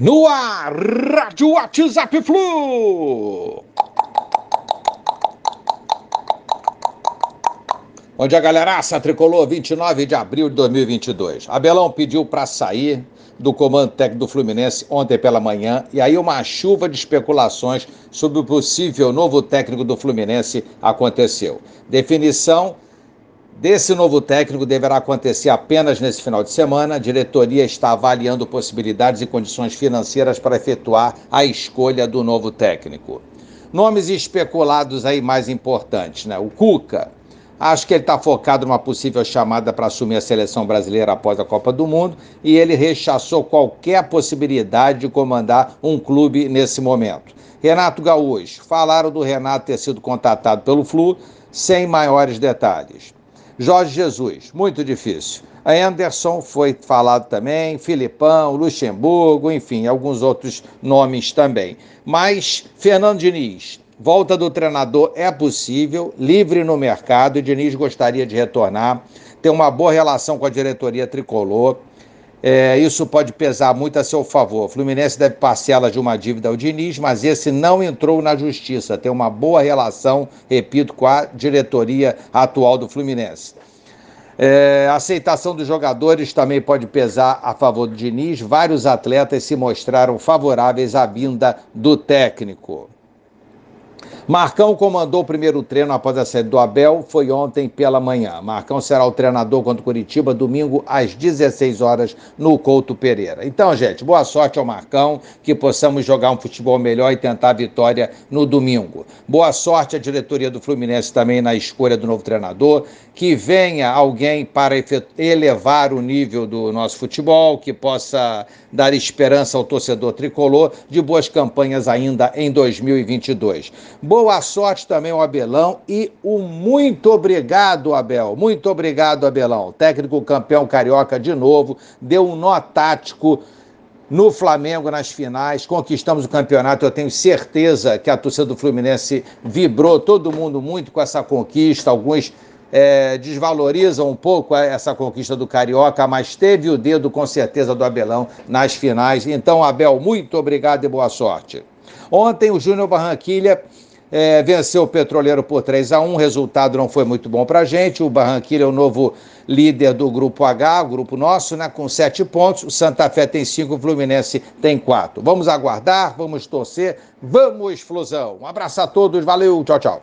No ar, Rádio WhatsApp Flu. Bom dia, galeraça. Tricolor 29 de abril de 2022. Abelão pediu para sair do comando técnico do Fluminense ontem pela manhã e aí uma chuva de especulações sobre o possível novo técnico do Fluminense aconteceu. Definição desse novo técnico deverá acontecer apenas nesse final de semana. A diretoria está avaliando possibilidades e condições financeiras para efetuar a escolha do novo técnico. Nomes especulados aí mais importantes, né? O Cuca. Acho que ele está focado numa possível chamada para assumir a seleção brasileira após a Copa do Mundo e ele rechaçou qualquer possibilidade de comandar um clube nesse momento. Renato Gaúcho. Falaram do Renato ter sido contatado pelo Flu sem maiores detalhes. Jorge Jesus, muito difícil. A Anderson foi falado também, Filipão, Luxemburgo, enfim, alguns outros nomes também. Mas Fernando Diniz, volta do treinador é possível, livre no mercado, Diniz gostaria de retornar, ter uma boa relação com a diretoria tricolor. É, isso pode pesar muito a seu favor. O Fluminense deve parcela de uma dívida ao Diniz, mas esse não entrou na justiça. Tem uma boa relação, repito, com a diretoria atual do Fluminense. É, a aceitação dos jogadores também pode pesar a favor do Diniz. Vários atletas se mostraram favoráveis à vinda do técnico. Marcão comandou o primeiro treino após a sede do Abel, foi ontem pela manhã. Marcão será o treinador contra o Curitiba domingo às 16 horas no Couto Pereira. Então, gente, boa sorte ao Marcão, que possamos jogar um futebol melhor e tentar a vitória no domingo. Boa sorte à diretoria do Fluminense também na escolha do novo treinador, que venha alguém para elevar o nível do nosso futebol, que possa dar esperança ao torcedor tricolor de boas campanhas ainda em 2022. Boa sorte também ao Abelão e o muito obrigado, Abel. Muito obrigado, Abelão. Técnico campeão carioca de novo, deu um nó tático no Flamengo nas finais, conquistamos o campeonato. Eu tenho certeza que a torcida do Fluminense vibrou, todo mundo muito com essa conquista. Alguns é, desvalorizam um pouco essa conquista do Carioca, mas teve o dedo com certeza do Abelão nas finais. Então, Abel, muito obrigado e boa sorte. Ontem o Júnior Barranquilha é, venceu o Petroleiro por 3 a 1 o resultado não foi muito bom para a gente. O Barranquilla é o novo líder do Grupo H, o grupo nosso, né, com sete pontos. O Santa Fé tem cinco, o Fluminense tem quatro. Vamos aguardar, vamos torcer, vamos, explosão. Um abraço a todos, valeu, tchau, tchau.